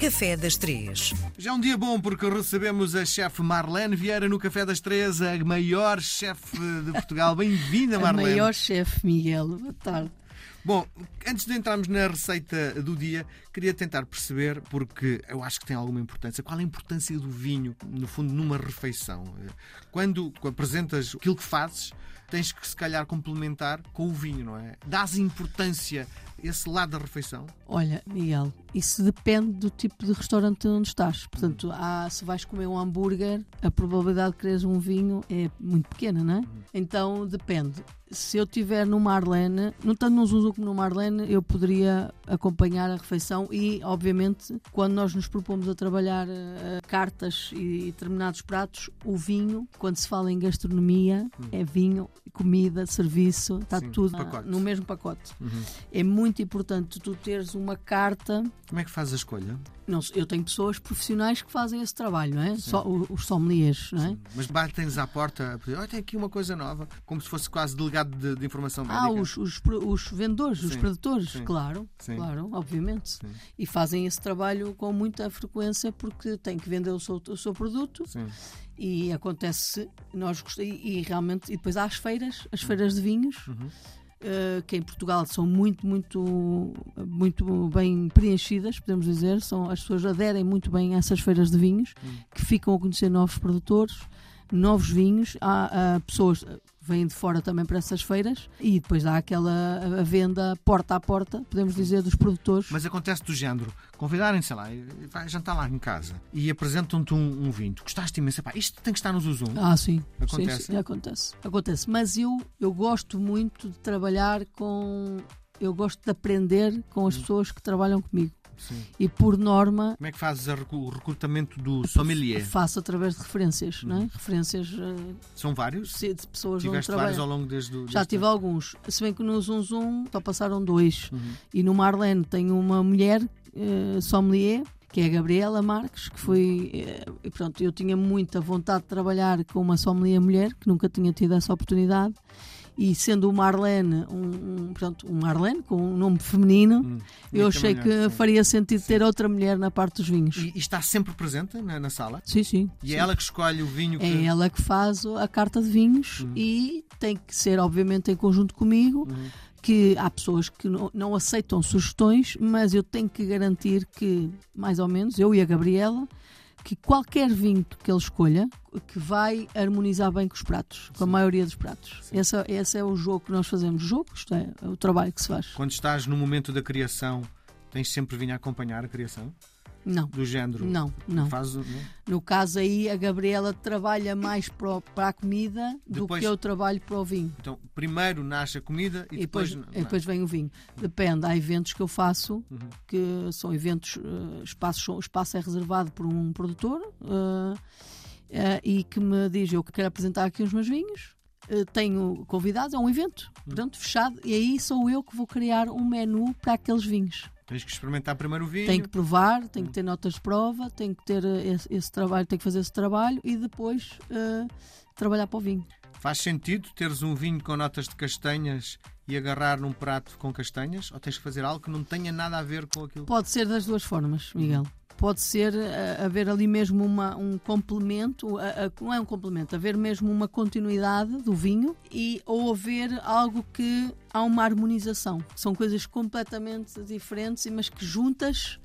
Café das Três. Já é um dia bom porque recebemos a chefe Marlene Vieira no Café das Três, a maior chefe de Portugal. Bem-vinda, A Marlene. maior chefe, Miguel. Boa tarde. Bom, antes de entrarmos na receita do dia, queria tentar perceber, porque eu acho que tem alguma importância, qual a importância do vinho, no fundo, numa refeição. Quando apresentas aquilo que fazes, tens que se calhar complementar com o vinho, não é? Dás importância a esse lado da refeição? Olha, Miguel, isso depende do tipo de restaurante onde estás. Portanto, há, se vais comer um hambúrguer, a probabilidade de quereres um vinho é muito pequena, não é? Então depende. Se eu estiver no Marlene, não tanto no Zuzu como no Marlene, eu poderia acompanhar a refeição e, obviamente, quando nós nos propomos a trabalhar eh, cartas e determinados pratos, o vinho, quando se fala em gastronomia, é vinho, comida, serviço, está Sim, tudo pacote. no mesmo pacote. É muito importante tu teres uma carta. Como é que fazes a escolha? Não, eu tenho pessoas profissionais que fazem esse trabalho, não é? Só os sommeliers, não é? Mas batem-nos à porta olha, tem aqui uma coisa nova, como se fosse quase delegado de, de informação médica. Ah, os, os, os vendedores, os produtores, sim. claro, Sim. claro, obviamente. E fazem esse trabalho com muita frequência porque têm que vender o seu, o seu produto e acontece, nós e, e realmente, e depois há as feiras, as feiras de vinhos, Uhum. eh, que em Portugal são muito, muito, muito bem preenchidas, podemos dizer, são, as pessoas aderem muito bem a essas feiras de vinhos, Uhum. que ficam a conhecer novos produtores, novos vinhos, há, há pessoas vêm de fora também para essas feiras e depois há aquela venda porta a porta, podemos dizer, dos produtores. Mas acontece do género, convidarem, sei lá, vai jantar lá em casa e apresentam-te um, um vinho. Gostaste imenso, pá, isto tem que estar no Zuzum. Ah, sim. Acontece? Sim, sim, acontece. Acontece. Mas eu, eu gosto muito de trabalhar com. Eu gosto de aprender com as pessoas que trabalham comigo. Sim. E por norma. Como é que fazes o recrutamento do sommelier? Faço através de referências, não é? Referências eh, São vários? de de pessoas Tiveste vários ao longo desde o. Já tive alguns. Se bem que no Zum Zum só passaram dois. Uhum. E no Marlene tenho uma mulher, eh, sommelier, que é a Gabriela Marques, que foi. eh, pronto, eu tinha muita vontade de trabalhar com uma sommelier mulher, que nunca tinha tido essa oportunidade. E sendo o Marlene um, um, pronto, um Marlene com um nome feminino, Hum. eu achei que sim. faria sentido ter outra mulher na parte dos vinhos. E, e está sempre presente na, na sala? Sim, sim. E sim. é ela que escolhe o vinho que. É ela que faz a carta de vinhos Uhum. e tem que ser, obviamente, em conjunto comigo. Uhum. Que há pessoas que não, não aceitam sugestões, mas eu tenho que garantir que, mais ou menos, eu e a Gabriela, que qualquer vinho que ele escolha, que vai harmonizar bem com os pratos, com a Sim. maioria dos pratos. Sim. Esse, é- esse é o jogo que nós fazemos. Jogo, isto é, é o trabalho que se faz. Quando estás no momento da criação, tens sempre vinho a acompanhar a criação? Não, Do género? não, não. Faz, não? No caso aí, a Gabriela trabalha mais para, para a comida do Depois- que eu trabalho para o vinho. Então, primeiro nasce a comida e, E depois, depois. e depois vem o vinho. Depende, há eventos que eu faço Uhum. que são eventos, eh, espaços, o espaço é reservado por um produtor eh, eh, e que me diz eu que quero apresentar aqui os meus vinhos. tenho convidados, é um evento, Uhum. portanto, fechado, e aí sou eu que vou criar um menu para aqueles vinhos. Tens que experimentar primeiro o vinho. Tenho que provar, tenho que ter notas de prova, tenho que ter eh, esse, esse trabalho, tenho que fazer esse trabalho e depois eh, trabalhar para o vinho. Faz sentido teres um vinho com notas de castanhas e agarrar num prato com castanhas? Ou tens que fazer algo que não tenha nada a ver com aquilo? Pode ser das duas formas, Miguel. Pode ser eh, haver ali mesmo uma, um complemento, a- não é um complemento, haver mesmo uma continuidade do vinho e ou haver algo que há uma harmonização. São coisas completamente diferentes, mas que juntas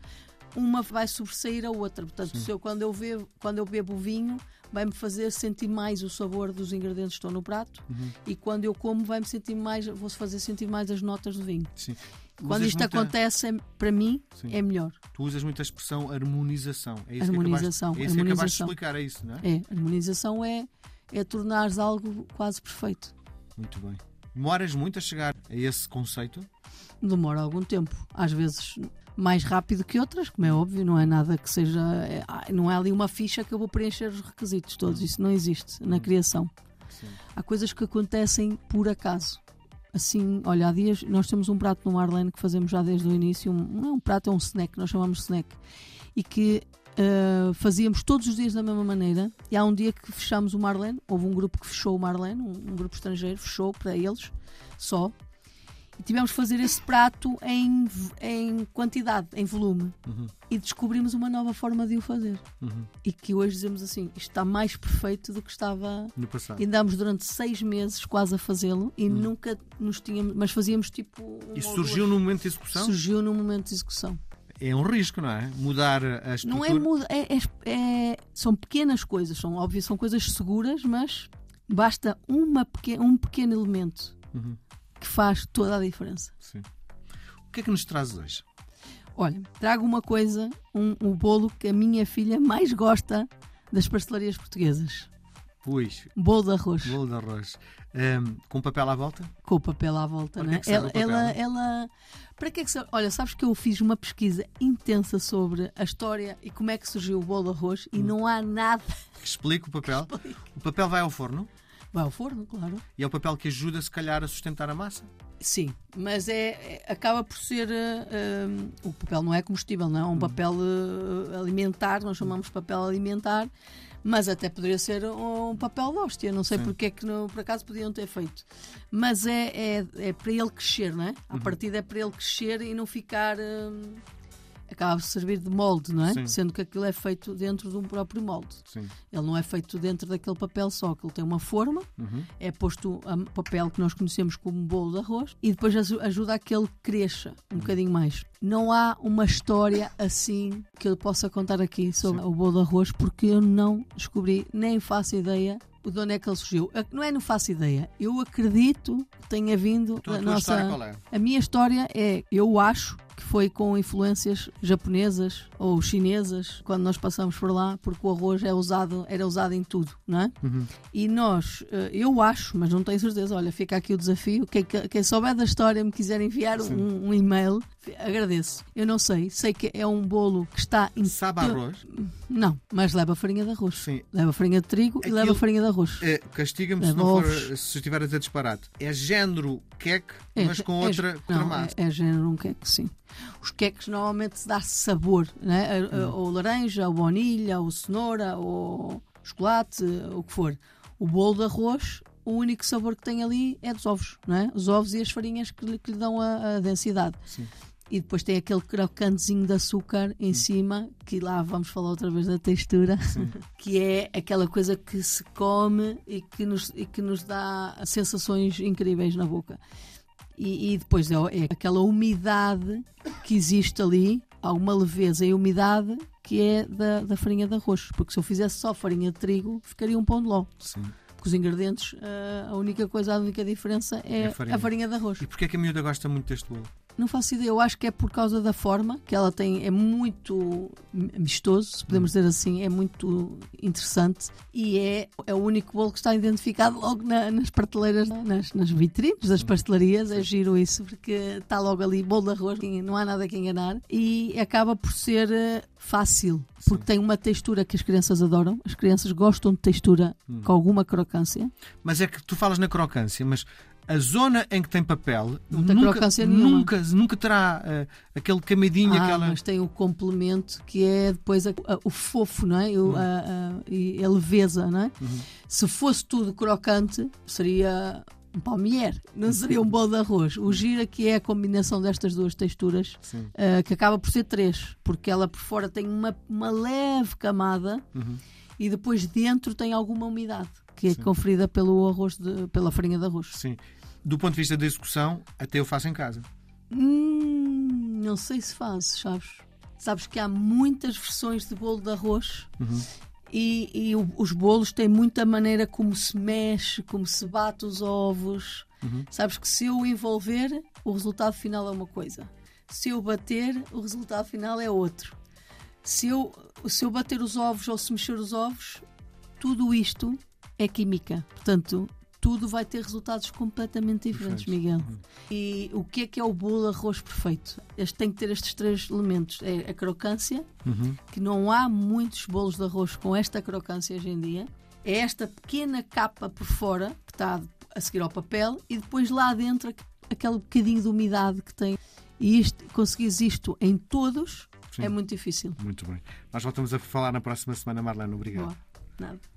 uma vai sobressair a outra. Portanto, se eu, quando, eu bebo, quando eu bebo o vinho, vai-me fazer sentir mais o sabor dos ingredientes que estão no prato Uhum. e quando eu como, vai-me sentir mais, vou fazer sentir mais as notas do vinho. Sim. Quando isto muita- acontece, é- para mim, Sim. é melhor. Tu usas muito a expressão harmonização. É isso Harmonização, Que acabaste, é isso que acabaste de harmonização. explicar, é isso, não é? É, harmonização é, é tornares algo quase perfeito. Muito bem. Demoras muito a chegar a esse conceito? Demora algum tempo. Às vezes mais rápido que outras, como é óbvio, não é nada que seja. é- ah, não é ali uma ficha que eu vou preencher os requisitos todos. Isso não existe na criação. Sim. Há coisas que acontecem por acaso. Assim, olha, há dias nós temos um prato no Marlene que fazemos já desde o início. Um, não é um prato, é um snack, nós chamamos snack. E que ah, fazíamos todos os dias da mesma maneira. E há um dia que fechámos o Marlene, houve um grupo que fechou o Marlene, um, um grupo estrangeiro, fechou para eles só. E tivemos que fazer esse prato em, em quantidade, em volume. Uhum. E descobrimos uma nova forma de o fazer. Uhum. E que hoje dizemos assim: isto está mais perfeito do que estava. No passado. E andámos durante seis meses quase a fazê-lo e nunca nos tínhamos. Mas fazíamos tipo. um Isso surgiu no momento de execução? Surgiu no momento de execução. É um risco, não é? Mudar a estrutura. Não é, muda, é, é- é- São pequenas coisas, são óbvio, são coisas seguras, mas basta uma peque- um pequeno elemento Uhum. Que faz toda a diferença. Sim. O que é que nos traz hoje? Olha, trago uma coisa, um, o bolo que a minha filha mais gosta das pastelarias portuguesas. Pois, Bolo de arroz, bolo de arroz. Ahm, com papel à volta? com papel à volta, Para que né? é que ela, ela, ela- Para que é que serve? Olha, sabes que eu fiz uma pesquisa intensa sobre a história e como é que surgiu o bolo de arroz Hum. e não há nada. Que explica o papel. O papel vai ao forno Vai ao forno, claro. e é o papel que ajuda, se calhar, a sustentar a massa. Sim, mas é, é- acaba por ser. eh, eh, o papel não é combustível, não é? É um papel eh, alimentar, nós chamamos papel alimentar, mas até poderia ser um papel de hóstia. Não sei Sim. porque é que no- por acaso podiam ter feito. Mas é, é, é para ele crescer, não é? Uhum. A partida é para ele crescer e não ficar. eh, acaba por servir de molde, não é? Sim. Sendo que aquilo é feito dentro de um próprio molde. Sim. Ele não é feito dentro daquele papel só, que ele tem uma forma Uhum. é posto a papel que nós conhecemos como bolo de arroz e depois aju- ajuda a que ele cresça um bocadinho mais. Não há uma história assim que eu possa contar aqui sobre Sim. o bolo de arroz porque eu não descobri, nem faço ideia de onde é que ele surgiu. Não é não faço ideia. Eu acredito que tenha vindo Então a nossa. história é? A minha história é, eu acho que foi com influências japonesas ou chinesas quando nós passamos por lá, porque o arroz é usado, era usado em tudo, não é? Uhum. E nós, eh, eu acho, mas não tenho certeza, olha, fica aqui o desafio. Quem, quem souber da história me quiser enviar um, um e-mail, agradeço. Eu não sei, sei que é um bolo que está em. Sabe arroz? Não, mas leva farinha de arroz. Sim. Leva farinha de trigo e Aquilo- leva farinha de arroz. É, Castiga-me se não for, se estiver a dizer disparate. É género queque, É, mas com é- outra, com outra não, massa. É, é género um queque, sim. Os queques normalmente dá sabor, né? Hum. ou laranja, ou baunilha, ou cenoura, ou chocolate, o que for. O bolo de arroz, o único sabor que tem ali é dos ovos, não é? Os ovos e as farinhas que lhe, que lhe dão a, a densidade. Sim. E depois tem aquele crocantezinho de açúcar em cima, que lá vamos falar outra vez da textura, que é aquela coisa que se come e que nos, e que nos dá sensações incríveis na boca. E, e depois é, é aquela umidade que existe ali, alguma leveza e umidade que é da, da farinha de arroz. Porque se eu fizesse só farinha de trigo, ficaria um pão de ló. Sim. Porque os ingredientes, ah, a única coisa, a única diferença é, É a farinha. a farinha de arroz. E porquê é que a miúda gosta muito deste bolo? Não faço ideia, eu acho que é por causa da forma que ela tem, é muito amistoso, se podemos dizer assim, é muito interessante. E é, é o único bolo que está identificado logo na- nas prateleiras, nas, nas vitrines das pastelarias. É giro isso, porque está logo ali bolo de arroz, não há nada que enganar. E acaba por ser eh, fácil, porque tem uma textura que as crianças adoram, as crianças gostam de textura com alguma crocância. Mas é que tu falas na crocância, mas a zona em que tem papel nunca, nunca, nunca terá eh, aquele camadinho, Ah, aquela. mas tem o complemento que é depois a- a- o fofo, não é? Uhum. O- a, a- e a leveza, não é? Se fosse tudo crocante, seria um palmier, não seria um bolo de arroz. O giro aqui é a combinação destas duas texturas, Sim. ah, que acaba por ser três, porque ela por fora tem uma, uma leve camada Uhum. e depois dentro tem alguma umidade, que é conferida pelo arroz de- pela farinha de arroz. Sim. Do ponto de vista da execução, até eu faço em casa. Hum, não sei se fazes, sabes? Sabes que há muitas versões de bolo de arroz Uhum. e, e os bolos têm muita maneira como se mexe, como se bate os ovos. Uhum. Sabes que se eu envolver, o resultado final é uma coisa. Se eu bater, o resultado final é outro. Se eu, se eu bater os ovos ou se mexer os ovos, tudo isto é química. Portanto, tudo vai ter resultados completamente diferentes, Diferentes. Miguel. Uhum. E o que é que é o bolo arroz perfeito? Este tem que ter estes três elementos: é a crocância, Uhum. que não há muitos bolos de arroz com esta crocância hoje em dia. É esta pequena capa por fora, que está a seguir ao papel, e depois lá dentro aqu- aquele bocadinho de umidade que tem. E isto, conseguires isto em todos Sim. é muito difícil. Muito bem. Nós voltamos a falar na próxima semana, Marlene. Obrigado. Boa. Nada.